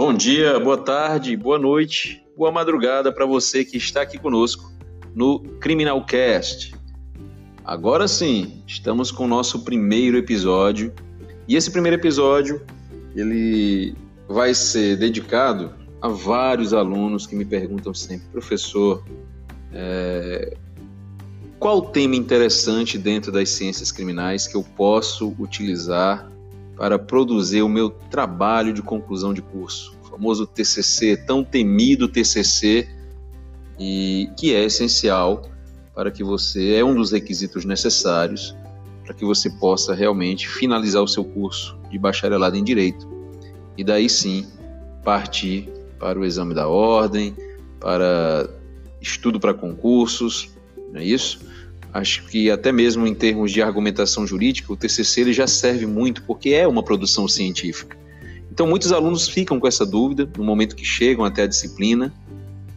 Bom dia, boa tarde, boa noite, boa madrugada para você que está aqui conosco no Criminalcast. Agora sim, estamos com o nosso primeiro episódio e esse primeiro episódio ele vai ser dedicado a vários alunos que me perguntam sempre, professor, é, qual tema interessante dentro das ciências criminais que eu posso utilizar para produzir o meu trabalho de conclusão de curso, o famoso TCC, tão temido TCC, e que é essencial para que você é um dos requisitos necessários para que você possa realmente finalizar o seu curso de bacharelado em direito e daí sim partir para o exame da ordem, para estudo para concursos, não é isso? Acho que até mesmo em termos de argumentação jurídica, o TCC ele já serve muito porque é uma produção científica. Então muitos alunos ficam com essa dúvida no momento que chegam até a disciplina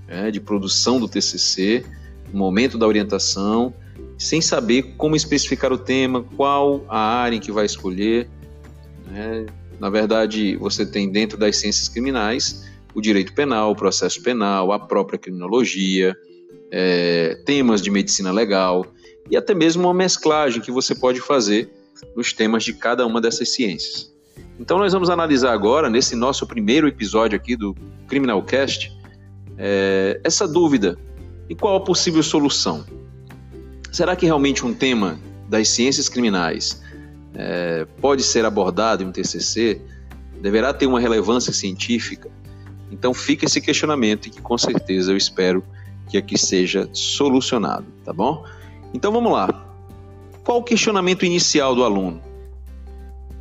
é, de produção do TCC, no momento da orientação, sem saber como especificar o tema, qual a área em que vai escolher. Né? Na verdade, você tem dentro das ciências criminais o direito penal, o processo penal, a própria criminologia, é, temas de medicina legal e até mesmo uma mesclagem que você pode fazer nos temas de cada uma dessas ciências. Então nós vamos analisar agora, nesse nosso primeiro episódio aqui do Criminalcast, é, essa dúvida e qual a possível solução. Será que realmente um tema das ciências criminais é, pode ser abordado em um TCC? Deverá ter uma relevância científica? Então fica esse questionamento e que com certeza eu espero que aqui seja solucionado, tá bom? Então vamos lá. Qual o questionamento inicial do aluno?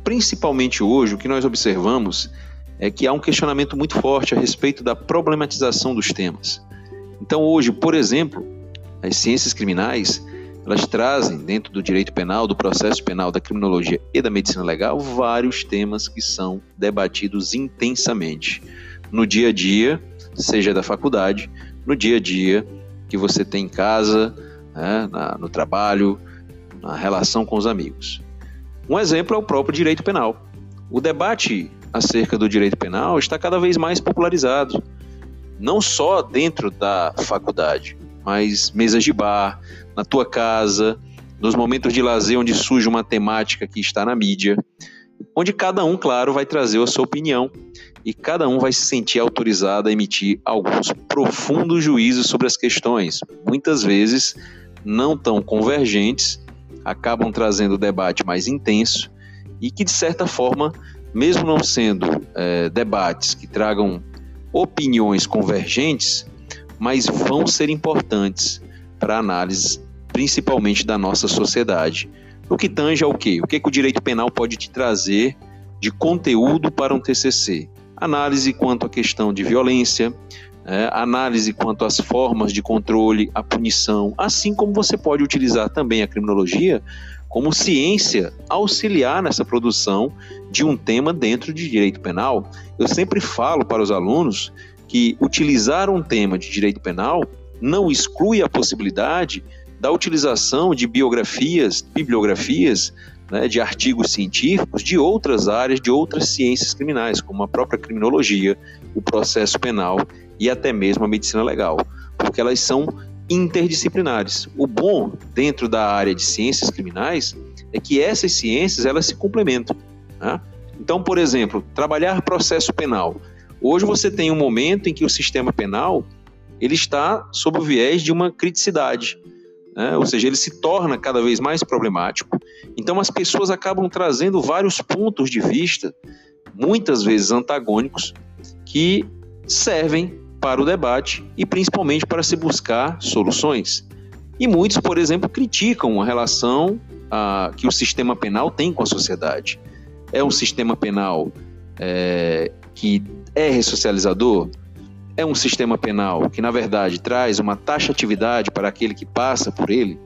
Principalmente hoje, o que nós observamos é que há um questionamento muito forte a respeito da problematização dos temas. Então, hoje, por exemplo, as ciências criminais elas trazem dentro do direito penal, do processo penal, da criminologia e da medicina legal vários temas que são debatidos intensamente no dia a dia, seja da faculdade, no dia a dia que você tem em casa, né, na, no trabalho, na relação com os amigos. Um exemplo é o próprio direito penal. O debate acerca do direito penal está cada vez mais popularizado, não só dentro da faculdade, mas mesas de bar, na tua casa, nos momentos de lazer onde surge uma temática que está na mídia, onde cada um, claro, vai trazer a sua opinião e cada um vai se sentir autorizado a emitir alguns profundos juízos sobre as questões, muitas vezes não tão convergentes, acabam trazendo o debate mais intenso e que, de certa forma, mesmo não sendo é, debates que tragam opiniões convergentes, mas vão ser importantes para análise, principalmente da nossa sociedade. O que tange ao quê? O que, que o direito penal pode te trazer de conteúdo para um TCC? Análise quanto à questão de violência, é, análise quanto às formas de controle, a punição, assim como você pode utilizar também a criminologia como ciência auxiliar nessa produção de um tema dentro de direito penal. Eu sempre falo para os alunos que utilizar um tema de direito penal não exclui a possibilidade da utilização de biografias, bibliografias, né, de artigos científicos de outras áreas, de outras ciências criminais, como a própria criminologia, o processo penal e até mesmo a medicina legal, porque elas são interdisciplinares. O bom dentro da área de ciências criminais é que essas ciências elas se complementam. Né? Então, por exemplo, trabalhar processo penal. Hoje você tem um momento em que o sistema penal ele está sob o viés de uma criticidade, né? ou seja, ele se torna cada vez mais problemático. Então as pessoas acabam trazendo vários pontos de vista, muitas vezes antagônicos, que servem para o debate e principalmente para se buscar soluções. E muitos, por exemplo, criticam a relação a, que o sistema penal tem com a sociedade. É um sistema penal é, que é ressocializador? É um sistema penal que, na verdade, traz uma taxatividade para aquele que passa por ele?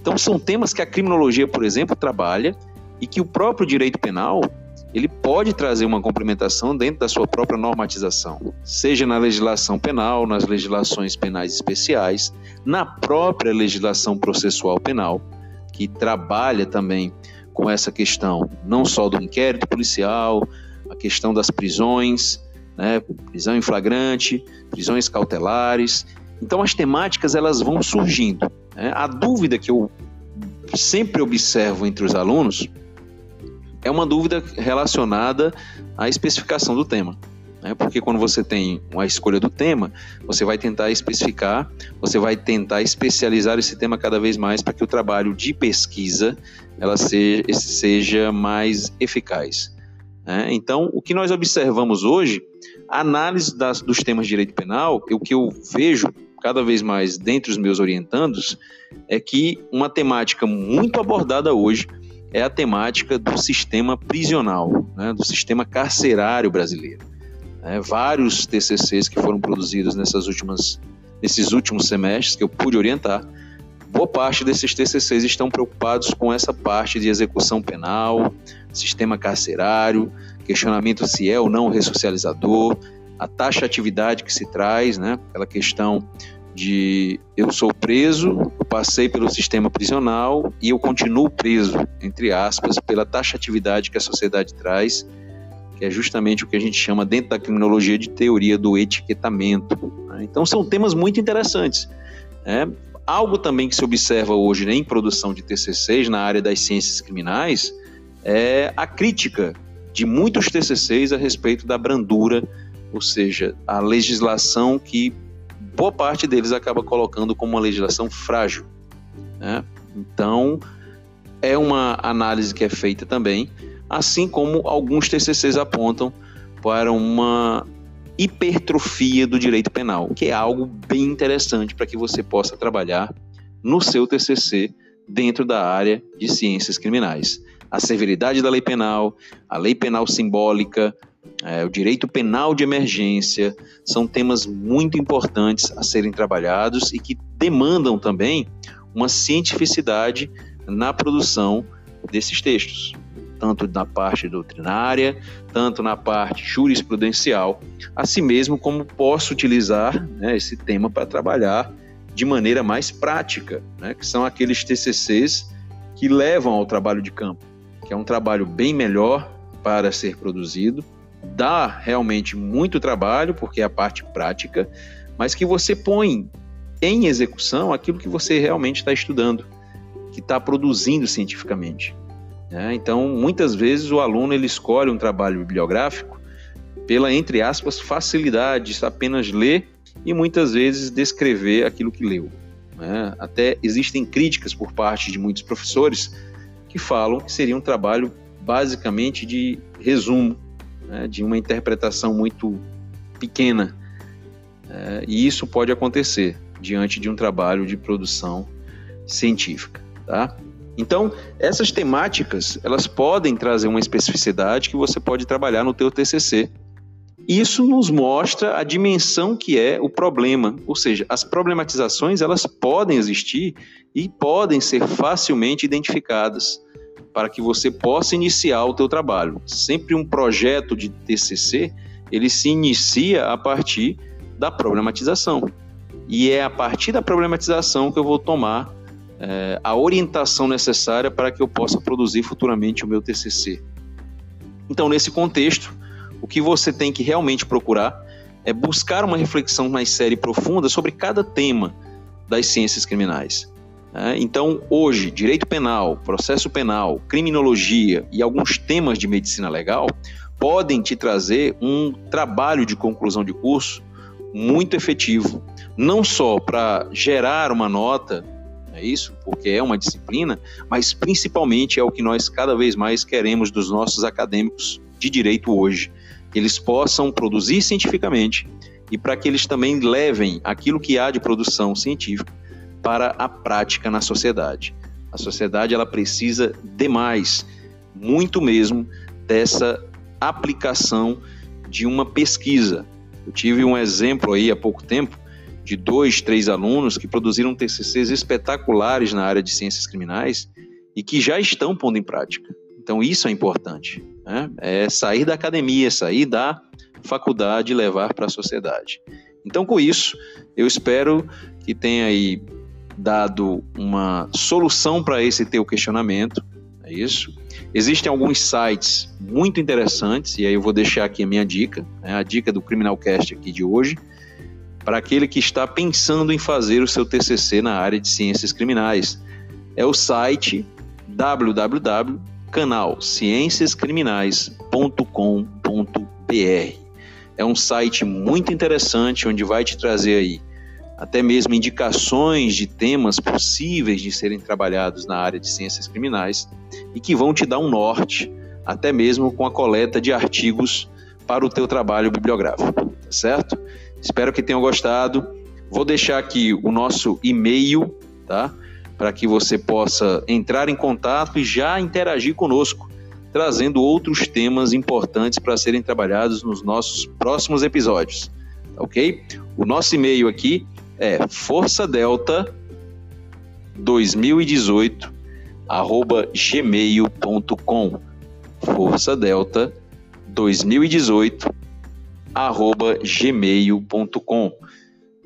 Então, são temas que a criminologia, por exemplo, trabalha e que o próprio direito penal ele pode trazer uma complementação dentro da sua própria normatização, seja na legislação penal, nas legislações penais especiais, na própria legislação processual penal, que trabalha também com essa questão não só do inquérito policial, a questão das prisões, né? prisão em flagrante, prisões cautelares. Então as temáticas elas vão surgindo. Né? A dúvida que eu sempre observo entre os alunos é uma dúvida relacionada à especificação do tema. Né? Porque quando você tem uma escolha do tema, você vai tentar especificar, você vai tentar especializar esse tema cada vez mais para que o trabalho de pesquisa ela seja, seja mais eficaz. Né? Então, o que nós observamos hoje, a análise das, dos temas de direito penal, o que eu vejo cada vez mais dentre os meus orientandos, é que uma temática muito abordada hoje é a temática do sistema prisional, né, do sistema carcerário brasileiro. É, vários TCCs que foram produzidos nessas últimas, nesses últimos semestres que eu pude orientar, boa parte desses TCCs estão preocupados com essa parte de execução penal, sistema carcerário, questionamento se é ou não ressocializador, a taxa atividade que se traz, né? Aquela questão de eu sou preso, passei pelo sistema prisional e eu continuo preso, entre aspas, pela taxatividade que a sociedade traz, que é justamente o que a gente chama dentro da criminologia de teoria do etiquetamento. Né? Então são temas muito interessantes. Né? Algo também que se observa hoje né, em produção de TCCs na área das ciências criminais é a crítica de muitos TCCs a respeito da brandura ou seja, a legislação que boa parte deles acaba colocando como uma legislação frágil. Né? Então, é uma análise que é feita também, assim como alguns TCCs apontam para uma hipertrofia do direito penal, que é algo bem interessante para que você possa trabalhar no seu TCC dentro da área de ciências criminais. A severidade da lei penal, a lei penal simbólica, é, o direito penal de emergência, são temas muito importantes a serem trabalhados e que demandam também uma cientificidade na produção desses textos, tanto na parte doutrinária, tanto na parte jurisprudencial, assim mesmo como posso utilizar né, esse tema para trabalhar de maneira mais prática, né, que são aqueles TCCs que levam ao trabalho de campo, que é um trabalho bem melhor para ser produzido, dá realmente muito trabalho, porque é a parte prática, mas que você põe em execução aquilo que você realmente está estudando, que está produzindo cientificamente. Né? Então, muitas vezes o aluno ele escolhe um trabalho bibliográfico pela, entre aspas, facilidade de apenas ler e muitas vezes descrever aquilo que leu. Né? Até existem críticas por parte de muitos professores que falam que seria um trabalho basicamente de resumo, né, de uma interpretação muito pequena. É, e isso pode acontecer diante de um trabalho de produção científica. Tá? Então, essas temáticas, elas podem trazer uma especificidade que você pode trabalhar no teu TCC. Isso nos mostra a dimensão que é o problema, ou seja, as problematizações elas podem existir e podem ser facilmente identificadas para que você possa iniciar o teu trabalho. Sempre um projeto de TCC, ele se inicia a partir da problematização. E é a partir da problematização que eu vou tomar é, a orientação necessária para que eu possa produzir futuramente o meu TCC. Então, nesse contexto, o que você tem que realmente procurar é buscar uma reflexão mais séria e profunda sobre cada tema das ciências criminais. É, então, hoje, direito penal, processo penal, criminologia e alguns temas de medicina legal podem te trazer um trabalho de conclusão de curso muito efetivo, não só para gerar uma nota, é isso, porque é uma disciplina, mas principalmente é o que nós cada vez mais queremos dos nossos acadêmicos de direito hoje, que eles possam produzir cientificamente e para que eles também levem aquilo que há de produção científica para a prática na sociedade. A sociedade ela precisa demais, muito mesmo, dessa aplicação de uma pesquisa. Eu tive um exemplo aí há pouco tempo de dois, três alunos que produziram TCCs espetaculares na área de ciências criminais e que já estão pondo em prática. Então isso é importante, né? é sair da academia, sair da faculdade e levar para a sociedade. Então com isso, eu espero que tenha aí dado uma solução para esse teu questionamento, é isso? Existem alguns sites muito interessantes, e aí eu vou deixar aqui a minha dica, né, a dica do Criminalcast aqui de hoje, para aquele que está pensando em fazer o seu TCC na área de ciências criminais. É o site www.canalcienciascriminais.com.br. É um site muito interessante onde vai te trazer aí até mesmo indicações de temas possíveis de serem trabalhados na área de ciências criminais e que vão te dar um norte, até mesmo com a coleta de artigos para o teu trabalho bibliográfico, tá certo? Espero que tenham gostado. Vou deixar aqui o nosso e-mail, tá? Para que você possa entrar em contato e já interagir conosco, trazendo outros temas importantes para serem trabalhados nos nossos próximos episódios, tá ok? O nosso e-mail aqui é Força Delta 2018 arroba gmail.com Força Delta 2018 arroba gmail.com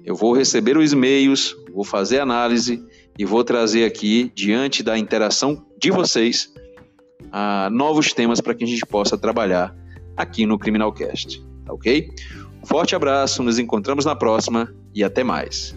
Eu vou receber os e-mails, vou fazer análise e vou trazer aqui, diante da interação de vocês, uh, novos temas para que a gente possa trabalhar aqui no Criminalcast. Tá ok? Forte abraço, nos encontramos na próxima e até mais.